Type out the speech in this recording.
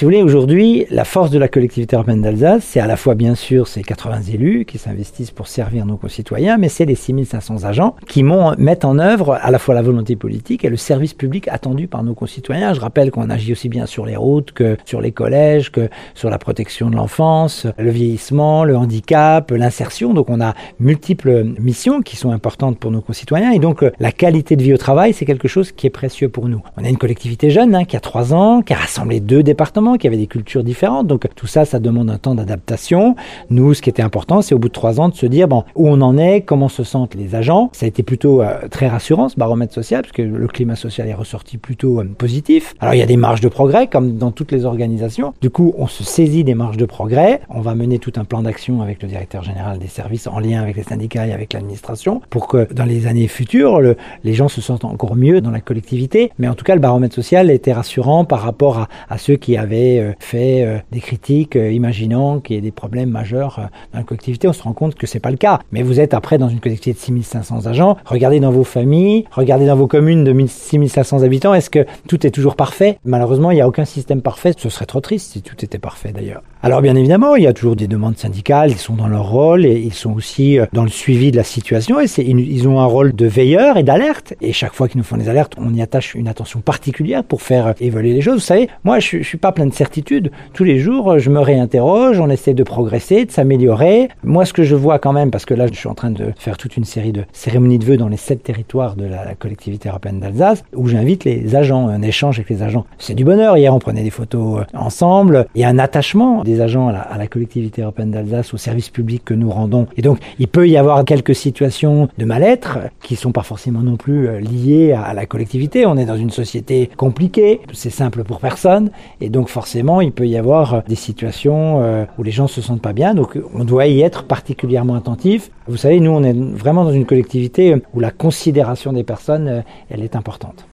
Si vous voulez, aujourd'hui, la force de la collectivité européenne d'Alsace, c'est à la fois, bien sûr, ces 80 élus qui s'investissent pour servir nos concitoyens, mais c'est les 6500 agents qui mettent en œuvre à la fois la volonté politique et le service public attendu par nos concitoyens. Je rappelle qu'on agit aussi bien sur les routes que sur les collèges, que sur la protection de l'enfance, le vieillissement, le handicap, l'insertion. Donc on a multiples missions qui sont importantes pour nos concitoyens. Et donc la qualité de vie au travail, c'est quelque chose qui est précieux pour nous. On a une collectivité jeune hein, qui a trois ans, qui a rassemblé deux départements, qui avaient des cultures différentes. Donc tout ça, ça demande un temps d'adaptation. Nous, ce qui était important, c'est au bout de trois ans de se dire bon, où on en est, comment se sentent les agents. Ça a été plutôt euh, très rassurant ce baromètre social, parce que le climat social est ressorti plutôt euh, positif. Alors il y a des marges de progrès, comme dans toutes les organisations. Du coup, on se saisit des marges de progrès. On va mener tout un plan d'action avec le directeur général des services en lien avec les syndicats et avec l'administration pour que dans les années futures, le, les gens se sentent encore mieux dans la collectivité. Mais en tout cas, le baromètre social était rassurant par rapport à ceux qui avaient euh, fait euh, des critiques euh, imaginant qu'il y ait des problèmes majeurs dans la collectivité. On se rend compte que c'est pas le cas. Mais vous êtes après dans une collectivité de 6500 agents. Regardez dans vos familles, regardez dans vos communes de 6500 habitants. Est-ce que tout est toujours parfait? Malheureusement, il n'y a aucun système parfait. Ce serait trop triste si tout était parfait d'ailleurs. Alors bien évidemment, il y a toujours des demandes syndicales. Ils sont dans leur rôle et ils sont aussi dans le suivi de la situation. Et ils ont un rôle de veilleur et d'alerte. Et chaque fois qu'ils nous font des alertes, on y attache une attention particulière pour faire évoluer les choses. Vous savez, moi, je, je suis pas plein de certitudes. Tous les jours, je me réinterroge, on essaie de progresser, de s'améliorer. Moi, ce que je vois quand même, parce que là, je suis en train de faire toute une série de cérémonies de vœux dans les sept territoires de la, collectivité européenne d'Alsace, où j'invite les agents, un échange avec les agents. C'est du bonheur. Hier, on prenait des photos euh, ensemble. Il y a un attachement agents à la, collectivité européenne d'Alsace, au service public que nous rendons. Et donc, il peut y avoir quelques situations de mal-être qui sont pas forcément non plus euh, liées à la collectivité. On est dans une société compliquée. C'est simple pour personne. Et donc, forcément, il peut y avoir euh, des situations euh, où les gens se sentent pas bien. Donc, on doit y être particulièrement attentif. Vous savez, nous, on est vraiment dans une collectivité où la considération des personnes, elle est importante.